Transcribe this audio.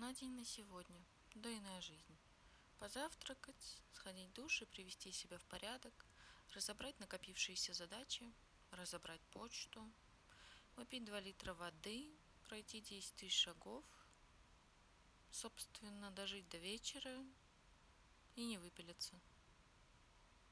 На день на сегодня. да и на жизнь. Позавтракать, сходить в душ и привести себя в порядок, разобрать накопившиеся задачи, разобрать почту, выпить 2 литра воды, пройти 10 тысяч шагов, собственно, дожить до вечера и не выпилиться.